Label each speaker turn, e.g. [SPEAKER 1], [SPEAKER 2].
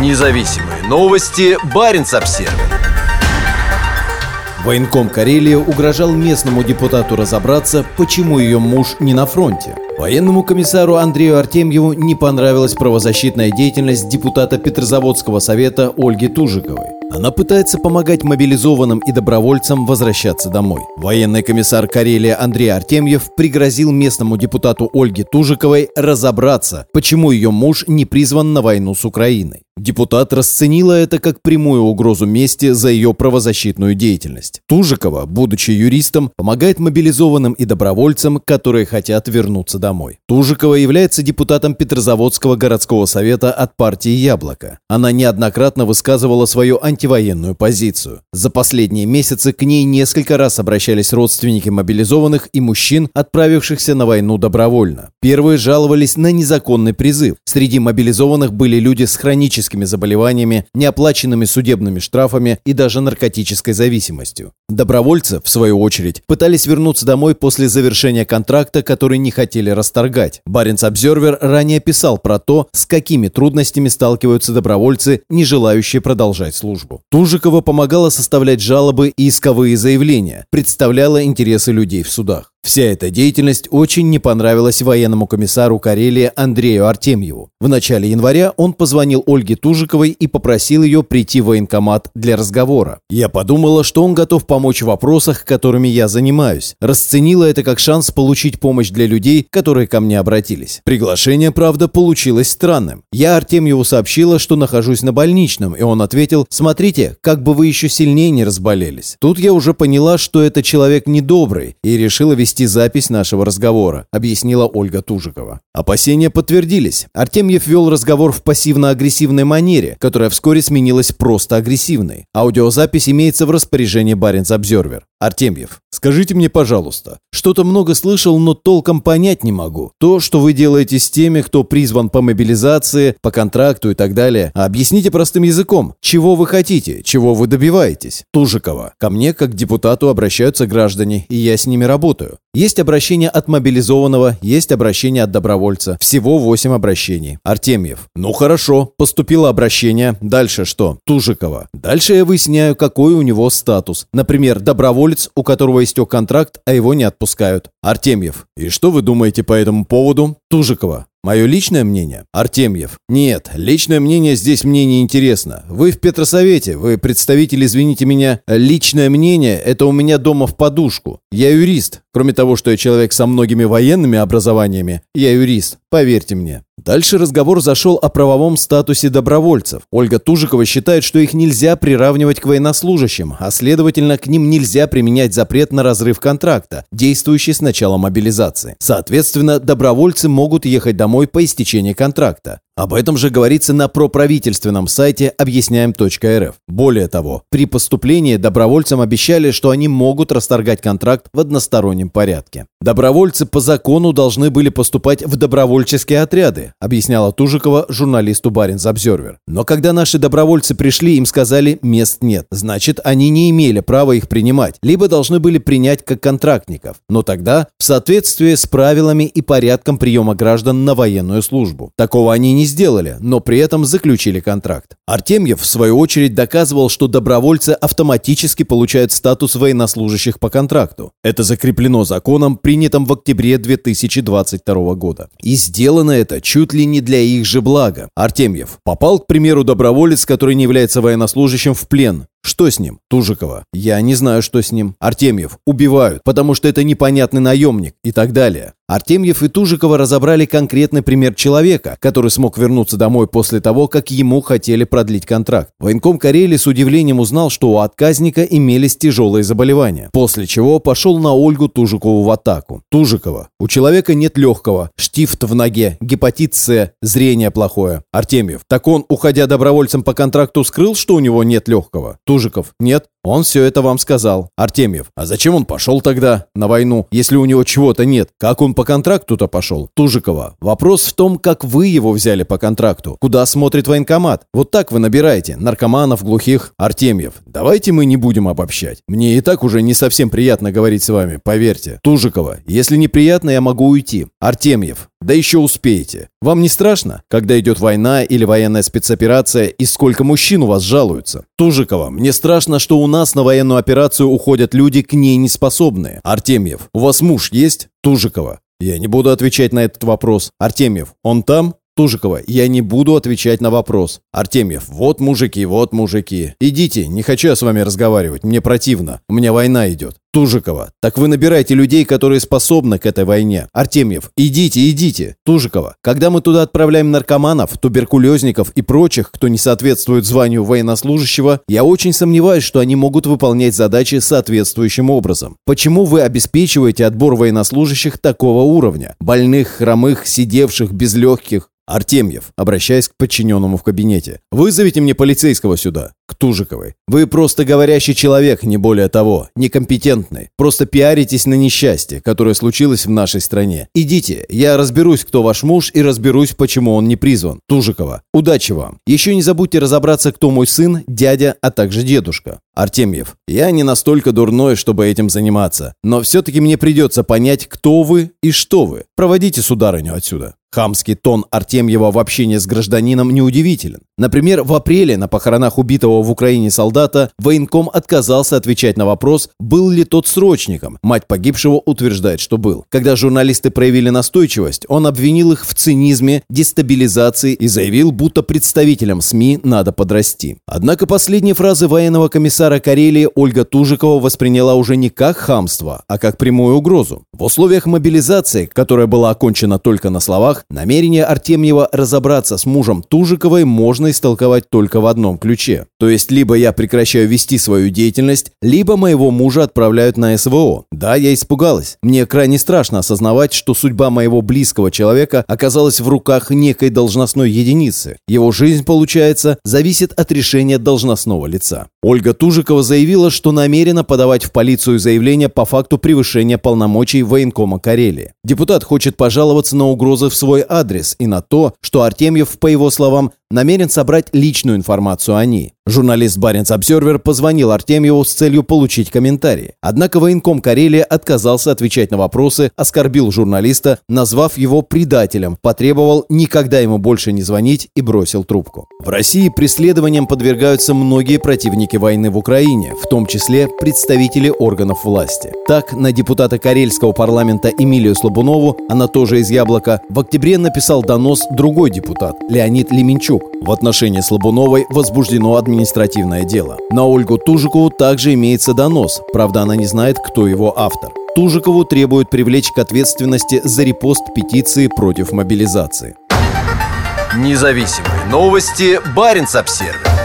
[SPEAKER 1] Независимые новости. Барин обсерва
[SPEAKER 2] Военком Карелия угрожал местному депутату разобраться, почему ее муж не на фронте. Военному комиссару Андрею Артемьеву не понравилась правозащитная деятельность депутата Петрозаводского совета Ольги Тужиковой. Она пытается помогать мобилизованным и добровольцам возвращаться домой. Военный комиссар Карелия Андрей Артемьев пригрозил местному депутату Ольге Тужиковой разобраться, почему ее муж не призван на войну с Украиной. Депутат расценила это как прямую угрозу мести за ее правозащитную деятельность. Тужикова, будучи юристом, помогает мобилизованным и добровольцам, которые хотят вернуться домой. Тужикова является депутатом Петрозаводского городского совета от партии «Яблоко». Она неоднократно высказывала свою антивоенную позицию. За последние месяцы к ней несколько раз обращались родственники мобилизованных и мужчин, отправившихся на войну добровольно. Первые жаловались на незаконный призыв. Среди мобилизованных были люди с хроническим хроническими заболеваниями, неоплаченными судебными штрафами и даже наркотической зависимостью. Добровольцы, в свою очередь, пытались вернуться домой после завершения контракта, который не хотели расторгать. Баренц Обзервер ранее писал про то, с какими трудностями сталкиваются добровольцы, не желающие продолжать службу. Тужикова помогала составлять жалобы и исковые заявления, представляла интересы людей в судах. Вся эта деятельность очень не понравилась военному комиссару Карелии Андрею Артемьеву. В начале января он позвонил Ольге Тужиковой и попросил ее прийти в военкомат для разговора. Я подумала, что он готов помочь в вопросах, которыми я занимаюсь. Расценила это как шанс получить помощь для людей, которые ко мне обратились. Приглашение, правда, получилось странным. Я Артемьеву сообщила, что нахожусь на больничном, и он ответил, смотрите, как бы вы еще сильнее не разболелись. Тут я уже поняла, что это человек недобрый, и решила вести вести запись нашего разговора», — объяснила Ольга Тужикова. Опасения подтвердились. Артемьев вел разговор в пассивно-агрессивной манере, которая вскоре сменилась просто агрессивной. Аудиозапись имеется в распоряжении Баренц Обзервер. Артемьев, скажите мне, пожалуйста, что-то много слышал, но толком понять не могу. То, что вы делаете с теми, кто призван по мобилизации, по контракту и так далее, объясните простым языком. Чего вы хотите? Чего вы добиваетесь? Тужикова. Ко мне, как депутату, обращаются граждане, и я с ними работаю. Есть обращение от мобилизованного, есть обращение от добровольца. Всего 8 обращений. Артемьев. Ну хорошо, поступило обращение. Дальше что? Тужикова. Дальше я выясняю, какой у него статус. Например, доброволец, у которого истек контракт, а его не отпускают. Артемьев. И что вы думаете по этому поводу? Тужикова. Мое личное мнение? Артемьев. Нет, личное мнение здесь мне не интересно. Вы в Петросовете, вы представитель, извините меня. Личное мнение – это у меня дома в подушку. Я юрист. Кроме того, что я человек со многими военными образованиями, я юрист, поверьте мне. Дальше разговор зашел о правовом статусе добровольцев. Ольга Тужикова считает, что их нельзя приравнивать к военнослужащим, а следовательно, к ним нельзя применять запрет на разрыв контракта, действующий с начала мобилизации. Соответственно, добровольцы могут ехать домой по истечении контракта. Об этом же говорится на проправительственном сайте объясняем.рф. Более того, при поступлении добровольцам обещали, что они могут расторгать контракт в одностороннем порядке. Добровольцы по закону должны были поступать в добровольческие отряды, объясняла Тужикова журналисту Баринс Обзервер. Но когда наши добровольцы пришли, им сказали мест нет. Значит, они не имели права их принимать, либо должны были принять как контрактников. Но тогда в соответствии с правилами и порядком приема граждан на военную службу. Такого они не не сделали, но при этом заключили контракт. Артемьев, в свою очередь, доказывал, что добровольцы автоматически получают статус военнослужащих по контракту. Это закреплено законом, принятым в октябре 2022 года. И сделано это чуть ли не для их же блага. Артемьев попал, к примеру, доброволец, который не является военнослужащим, в плен. Что с ним? Тужикова. Я не знаю, что с ним. Артемьев. Убивают, потому что это непонятный наемник и так далее. Артемьев и Тужикова разобрали конкретный пример человека, который смог вернуться домой после того, как ему хотели продлить контракт. Военком Карелии с удивлением узнал, что у отказника имелись тяжелые заболевания, после чего пошел на Ольгу Тужикову в атаку. Тужикова. У человека нет легкого, штифт в ноге, гепатит С, зрение плохое. Артемьев. Так он, уходя добровольцем по контракту, скрыл, что у него нет легкого? Тужиков. Нет, он все это вам сказал. Артемьев. А зачем он пошел тогда на войну, если у него чего-то нет? Как он по контракту-то пошел? Тужикова. Вопрос в том, как вы его взяли по контракту. Куда смотрит военкомат? Вот так вы набираете. Наркоманов, глухих. Артемьев. Давайте мы не будем обобщать. Мне и так уже не совсем приятно говорить с вами, поверьте. Тужикова. Если неприятно, я могу уйти. Артемьев. Да еще успеете. Вам не страшно, когда идет война или военная спецоперация, и сколько мужчин у вас жалуются? Тужикова, мне страшно, что у на военную операцию уходят люди к ней неспособные. Артемьев, у вас муж есть? Тужикова, я не буду отвечать на этот вопрос. Артемьев, он там? Тужикова, я не буду отвечать на вопрос. Артемьев, вот мужики, вот мужики. Идите, не хочу я с вами разговаривать, мне противно. У меня война идет. Тужикова, так вы набирайте людей, которые способны к этой войне. Артемьев, идите, идите. Тужикова, когда мы туда отправляем наркоманов, туберкулезников и прочих, кто не соответствует званию военнослужащего, я очень сомневаюсь, что они могут выполнять задачи соответствующим образом. Почему вы обеспечиваете отбор военнослужащих такого уровня? Больных, хромых, сидевших, без легких? Артемьев, обращаясь к подчиненному в кабинете. «Вызовите мне полицейского сюда, к Тужиковой. Вы просто говорящий человек, не более того, некомпетентный. Просто пиаритесь на несчастье, которое случилось в нашей стране. Идите, я разберусь, кто ваш муж, и разберусь, почему он не призван. Тужикова, удачи вам. Еще не забудьте разобраться, кто мой сын, дядя, а также дедушка. Артемьев, я не настолько дурной, чтобы этим заниматься, но все-таки мне придется понять, кто вы и что вы. Проводите сударыню отсюда. Хамский тон Артемьева в общении с гражданином неудивителен. Например, в апреле на похоронах убитого в Украине солдата военком отказался отвечать на вопрос, был ли тот срочником. Мать погибшего утверждает, что был. Когда журналисты проявили настойчивость, он обвинил их в цинизме, дестабилизации и заявил, будто представителям СМИ надо подрасти. Однако последние фразы военного комиссара Карелии Ольга Тужикова восприняла уже не как хамство, а как прямую угрозу. В условиях мобилизации, которая была окончена только на словах, намерение Артемьева разобраться с мужем Тужиковой можно истолковать только в одном ключе. То есть либо я прекращаю вести свою деятельность, либо моего мужа отправляют на СВО. Да, я испугалась. Мне крайне страшно осознавать, что судьба моего близкого человека оказалась в руках некой должностной единицы. Его жизнь, получается, зависит от решения должностного лица. Ольга Тужикова заявила, что намерена подавать в полицию заявление по факту превышения полномочий военкома Карелии. Депутат хочет пожаловаться на угрозы в свой адрес и на то, что Артемьев, по его словам, намерен собрать личную информацию о ней. Журналист Баренц Обсервер позвонил Артемьеву с целью получить комментарии. Однако военком Карелия отказался отвечать на вопросы, оскорбил журналиста, назвав его предателем, потребовал никогда ему больше не звонить и бросил трубку. В России преследованиям подвергаются многие противники войны в Украине, в том числе представители органов власти. Так, на депутата Карельского парламента Эмилию Слабунову, она тоже из Яблока, в октябре написал донос другой депутат, Леонид Леменчук. В отношении Слабуновой возбуждено административное дело. На Ольгу Тужикову также имеется донос, правда она не знает, кто его автор. Тужикову требуют привлечь к ответственности за репост петиции против мобилизации.
[SPEAKER 1] Независимые новости. Барин обсервис